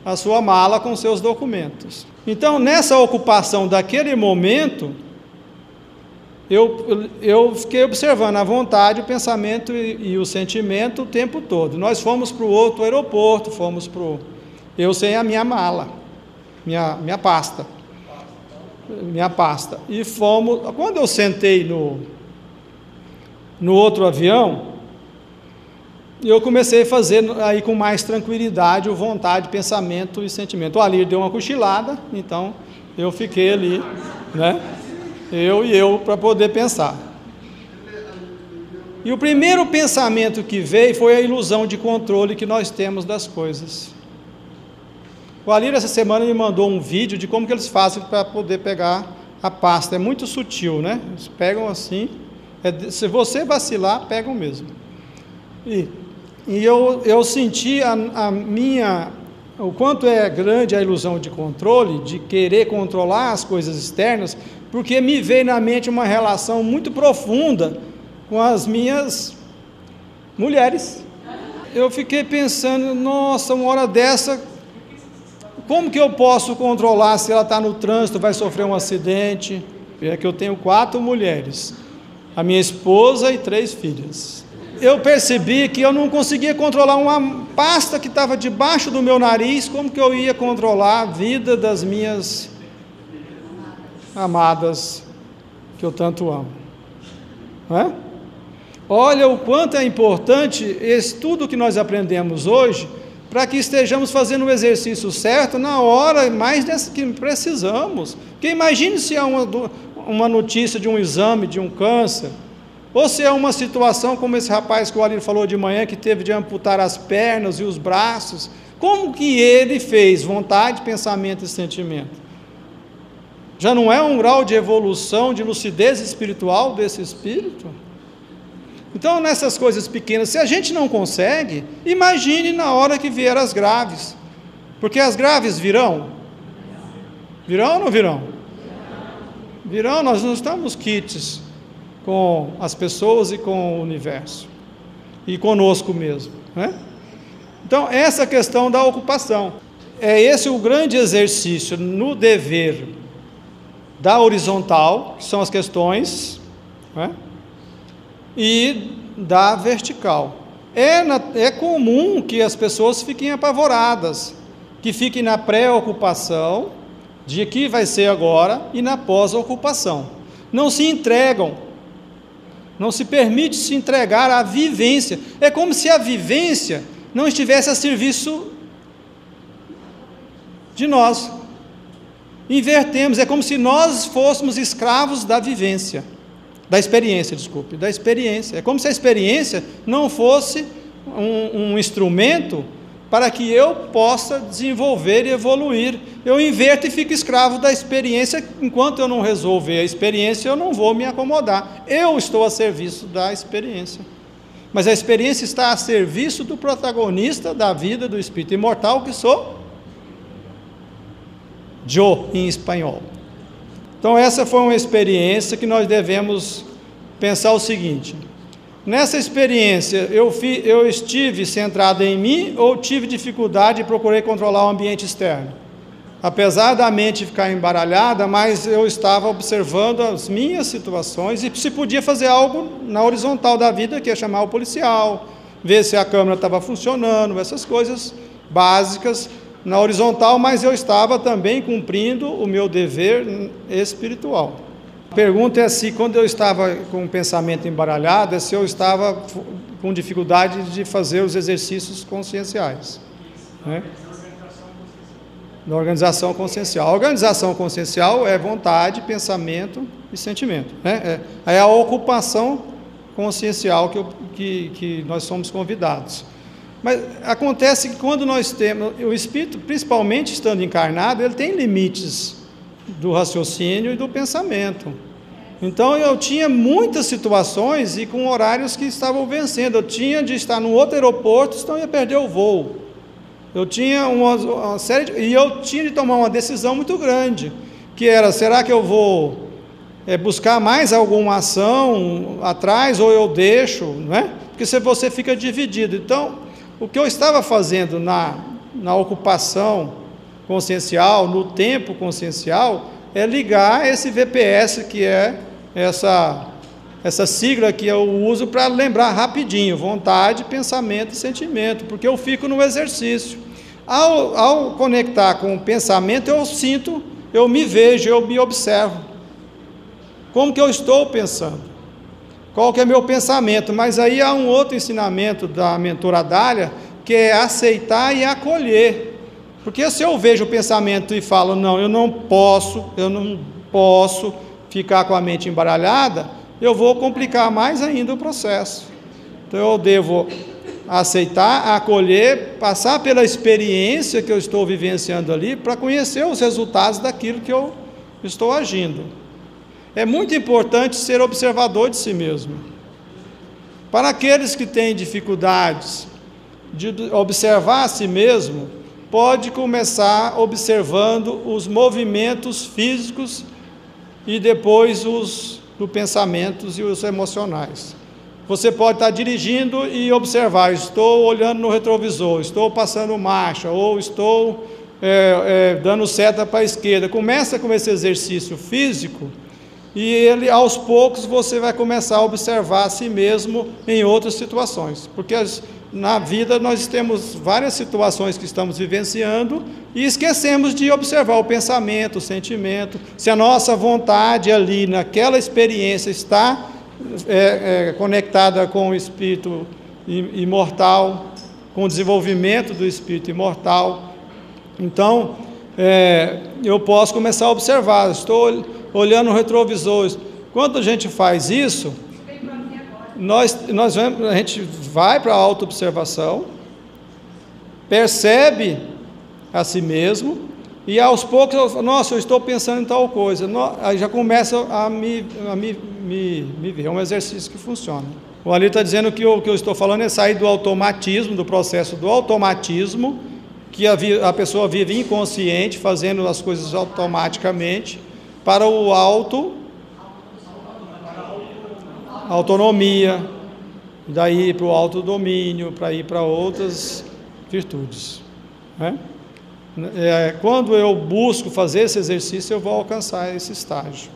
a sua mala com seus documentos. Então, nessa ocupação daquele momento, eu, eu fiquei observando a vontade, o pensamento e, e o sentimento o tempo todo. Nós fomos para o outro aeroporto, fomos para o. Eu sem a minha mala, minha, minha pasta. Minha pasta. E fomos. Quando eu sentei no, no outro avião, eu comecei a fazer aí com mais tranquilidade, o vontade, pensamento e sentimento. O Alir deu uma cochilada, então eu fiquei ali, né? eu e eu, para poder pensar. E o primeiro pensamento que veio foi a ilusão de controle que nós temos das coisas. O Alir, essa semana, me mandou um vídeo de como que eles fazem para poder pegar a pasta. É muito sutil, né? Eles pegam assim. É, se você vacilar, pegam mesmo. E, e eu, eu senti a, a minha o quanto é grande a ilusão de controle, de querer controlar as coisas externas, porque me veio na mente uma relação muito profunda com as minhas mulheres. Eu fiquei pensando, nossa, uma hora dessa, como que eu posso controlar se ela está no trânsito, vai sofrer um acidente? É que eu tenho quatro mulheres, a minha esposa e três filhas. Eu percebi que eu não conseguia controlar uma pasta que estava debaixo do meu nariz, como que eu ia controlar a vida das minhas amadas que eu tanto amo. É? Olha o quanto é importante esse, tudo que nós aprendemos hoje, para que estejamos fazendo o exercício certo na hora mais que precisamos. Porque imagine se há uma, uma notícia de um exame de um câncer, ou se é uma situação como esse rapaz que o Alir falou de manhã, que teve de amputar as pernas e os braços, como que ele fez vontade, pensamento e sentimento? Já não é um grau de evolução, de lucidez espiritual desse espírito? Então, nessas coisas pequenas, se a gente não consegue, imagine na hora que vier as graves. Porque as graves virão? Virão ou não virão? Virão, nós não estamos kits com as pessoas e com o universo. E conosco mesmo. Né? Então, essa questão da ocupação. É esse o grande exercício no dever da horizontal, que são as questões, né? e da vertical. É, na, é comum que as pessoas fiquem apavoradas, que fiquem na pré-ocupação, de que vai ser agora, e na pós-ocupação. Não se entregam, não se permite se entregar à vivência. É como se a vivência não estivesse a serviço de nós invertemos, é como se nós fôssemos escravos da vivência, da experiência, desculpe, da experiência. É como se a experiência não fosse um, um instrumento para que eu possa desenvolver e evoluir. Eu inverto e fico escravo da experiência, enquanto eu não resolver a experiência, eu não vou me acomodar. Eu estou a serviço da experiência. Mas a experiência está a serviço do protagonista da vida do espírito imortal que sou yo em espanhol. Então, essa foi uma experiência que nós devemos pensar o seguinte: nessa experiência, eu, fi, eu estive centrado em mim ou tive dificuldade e procurei controlar o ambiente externo? Apesar da mente ficar embaralhada, mas eu estava observando as minhas situações e se podia fazer algo na horizontal da vida, que é chamar o policial, ver se a câmera estava funcionando, essas coisas básicas na horizontal, mas eu estava também cumprindo o meu dever espiritual. Pergunta é se, quando eu estava com o pensamento embaralhado, é se eu estava com dificuldade de fazer os exercícios conscienciais. Né? Da organização consciencial. A organização consciencial é vontade, pensamento e sentimento. Né? É, é a ocupação consciencial que, eu, que, que nós somos convidados. Mas acontece que quando nós temos, o espírito, principalmente estando encarnado, ele tem limites do raciocínio e do pensamento. Então eu tinha muitas situações e com horários que estavam vencendo. Eu tinha de estar no outro aeroporto, senão ia perder o voo. Eu tinha uma, uma série de, e eu tinha de tomar uma decisão muito grande, que era: será que eu vou é, buscar mais alguma ação atrás ou eu deixo, não é? Porque se você fica dividido. Então, o que eu estava fazendo na, na ocupação consciencial, no tempo consciencial, é ligar esse VPS, que é essa, essa sigla que eu uso para lembrar rapidinho: vontade, pensamento e sentimento, porque eu fico no exercício. Ao, ao conectar com o pensamento, eu sinto, eu me vejo, eu me observo. Como que eu estou pensando? Qual que é meu pensamento? Mas aí há um outro ensinamento da mentora Dália, que é aceitar e acolher. Porque se eu vejo o pensamento e falo, não, eu não posso, eu não posso ficar com a mente embaralhada, eu vou complicar mais ainda o processo. Então eu devo aceitar, acolher, passar pela experiência que eu estou vivenciando ali para conhecer os resultados daquilo que eu estou agindo. É muito importante ser observador de si mesmo. Para aqueles que têm dificuldades de observar a si mesmo, pode começar observando os movimentos físicos e depois os do pensamentos e os emocionais. Você pode estar dirigindo e observar: estou olhando no retrovisor, estou passando marcha, ou estou é, é, dando seta para a esquerda. Começa com esse exercício físico e ele, aos poucos, você vai começar a observar a si mesmo em outras situações, porque as, na vida nós temos várias situações que estamos vivenciando e esquecemos de observar o pensamento, o sentimento, se a nossa vontade ali naquela experiência está é, é, conectada com o espírito imortal, com o desenvolvimento do espírito imortal. Então, é, eu posso começar a observar, estou olhando o retrovisor. Quando a gente faz isso, nós, nós a gente vai para a auto-observação, percebe a si mesmo, e aos poucos, eu, nossa, eu estou pensando em tal coisa. Aí já começa a me, a me, me, me ver. É um exercício que funciona. O Ali está dizendo que o que eu estou falando é sair do automatismo, do processo do automatismo, que a, a pessoa vive inconsciente, fazendo as coisas automaticamente, para o auto autonomia, daí para o autodomínio, para ir para outras virtudes. Né? É, quando eu busco fazer esse exercício, eu vou alcançar esse estágio.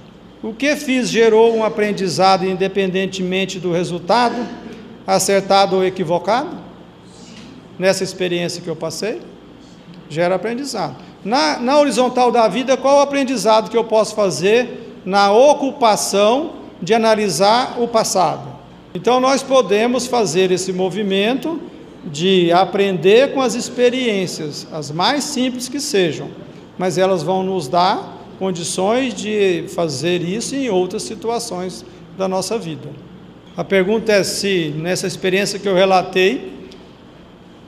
O que fiz gerou um aprendizado independentemente do resultado, acertado ou equivocado? Nessa experiência que eu passei? Gera aprendizado. Na, na horizontal da vida, qual o aprendizado que eu posso fazer na ocupação de analisar o passado? Então, nós podemos fazer esse movimento de aprender com as experiências, as mais simples que sejam, mas elas vão nos dar condições de fazer isso em outras situações da nossa vida. A pergunta é se nessa experiência que eu relatei,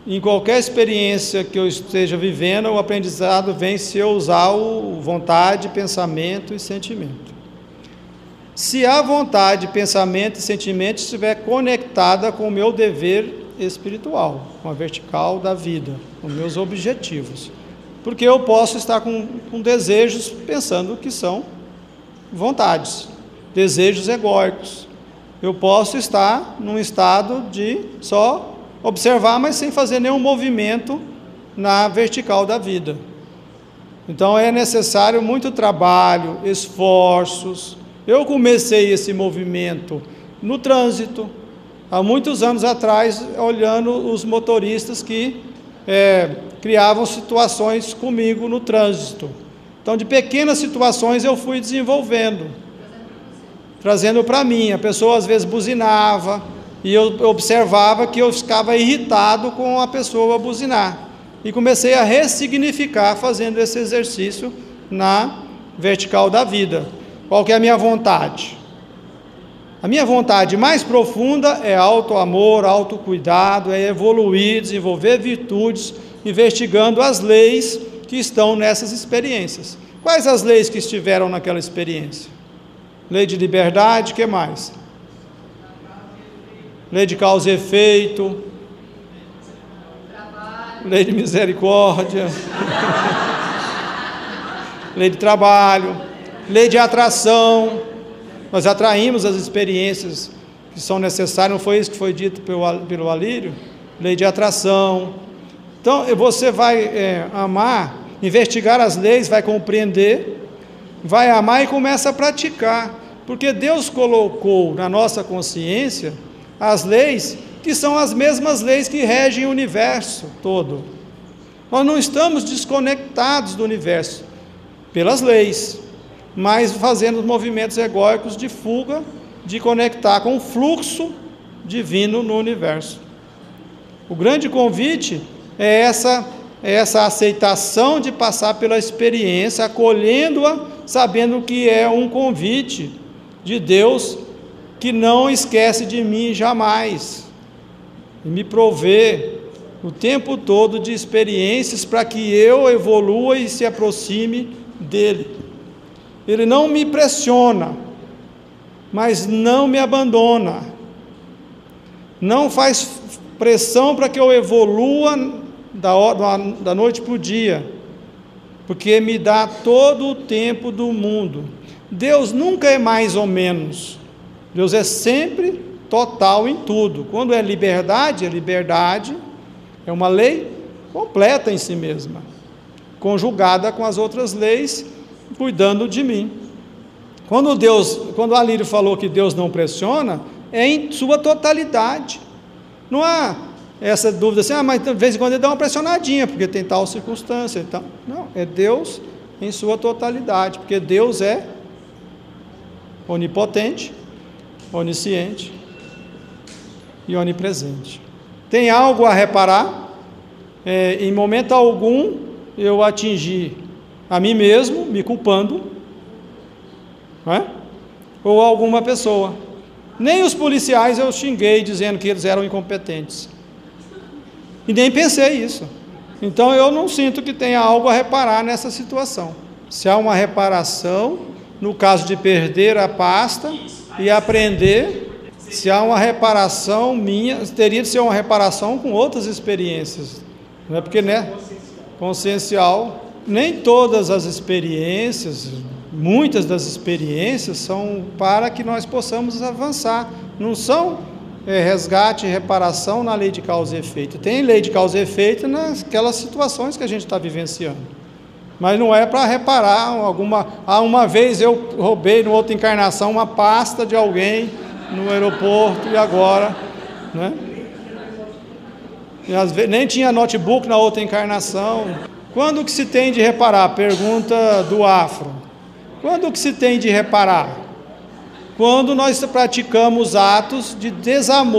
em qualquer experiência que eu esteja vivendo, o aprendizado vem se eu usar o vontade, pensamento e sentimento. Se a vontade, pensamento e sentimento estiver conectada com o meu dever espiritual, com a vertical da vida, com meus objetivos. Porque eu posso estar com, com desejos pensando que são vontades, desejos egóicos. Eu posso estar num estado de só observar, mas sem fazer nenhum movimento na vertical da vida. Então é necessário muito trabalho, esforços. Eu comecei esse movimento no trânsito, há muitos anos atrás, olhando os motoristas que é, criavam situações comigo no trânsito. Então, de pequenas situações eu fui desenvolvendo, trazendo para mim. A pessoa às vezes buzinava e eu observava que eu ficava irritado com a pessoa buzinar. E comecei a ressignificar fazendo esse exercício na vertical da vida. Qual que é a minha vontade? A minha vontade mais profunda é auto-amor, auto-cuidado, é evoluir, desenvolver virtudes, investigando as leis que estão nessas experiências. Quais as leis que estiveram naquela experiência? Lei de liberdade, que mais? Lei de causa e efeito. Lei de misericórdia. lei de trabalho. Lei de atração Nós atraímos as experiências que são necessárias, não foi isso que foi dito pelo, pelo Alírio? Lei de atração. Então, você vai é, amar, investigar as leis, vai compreender, vai amar e começa a praticar. Porque Deus colocou na nossa consciência as leis que são as mesmas leis que regem o universo todo. Nós não estamos desconectados do universo pelas leis, mas fazendo movimentos egóicos de fuga, de conectar com o fluxo divino no universo. O grande convite é essa, é essa aceitação de passar pela experiência, acolhendo-a, sabendo que é um convite de Deus que não esquece de mim jamais e me prover o tempo todo de experiências para que eu evolua e se aproxime dele. Ele não me pressiona, mas não me abandona. Não faz pressão para que eu evolua da, da noite para o dia, porque me dá todo o tempo do mundo. Deus nunca é mais ou menos, Deus é sempre total em tudo. Quando é liberdade, é liberdade, é uma lei completa em si mesma, conjugada com as outras leis, cuidando de mim. Quando Deus, quando Alírio falou que Deus não pressiona, é em sua totalidade. Não há essa dúvida assim, ah, mas de vez em quando ele dá uma pressionadinha, porque tem tal circunstância. Então, não, é Deus em sua totalidade, porque Deus é onipotente, onisciente, e onipresente. Tem algo a reparar? É, em momento algum eu atingi a mim mesmo, me culpando, é? ou alguma pessoa. Nem os policiais eu xinguei dizendo que eles eram incompetentes. E nem pensei isso. Então eu não sinto que tenha algo a reparar nessa situação. Se há uma reparação, no caso de perder a pasta e aprender se há uma reparação minha, teria de ser uma reparação com outras experiências. Não é porque, né? Consciencial. Nem todas as experiências, muitas das experiências são para que nós possamos avançar. Não são é, resgate e reparação na lei de causa e efeito. Tem lei de causa e efeito naquelas situações que a gente está vivenciando. Mas não é para reparar alguma. Ah, uma vez eu roubei, numa outra encarnação, uma pasta de alguém no aeroporto e agora, né? E vezes, nem tinha notebook na outra encarnação. Quando que se tem de reparar? Pergunta do Afro. Quando que se tem de reparar? Quando nós praticamos atos de desamor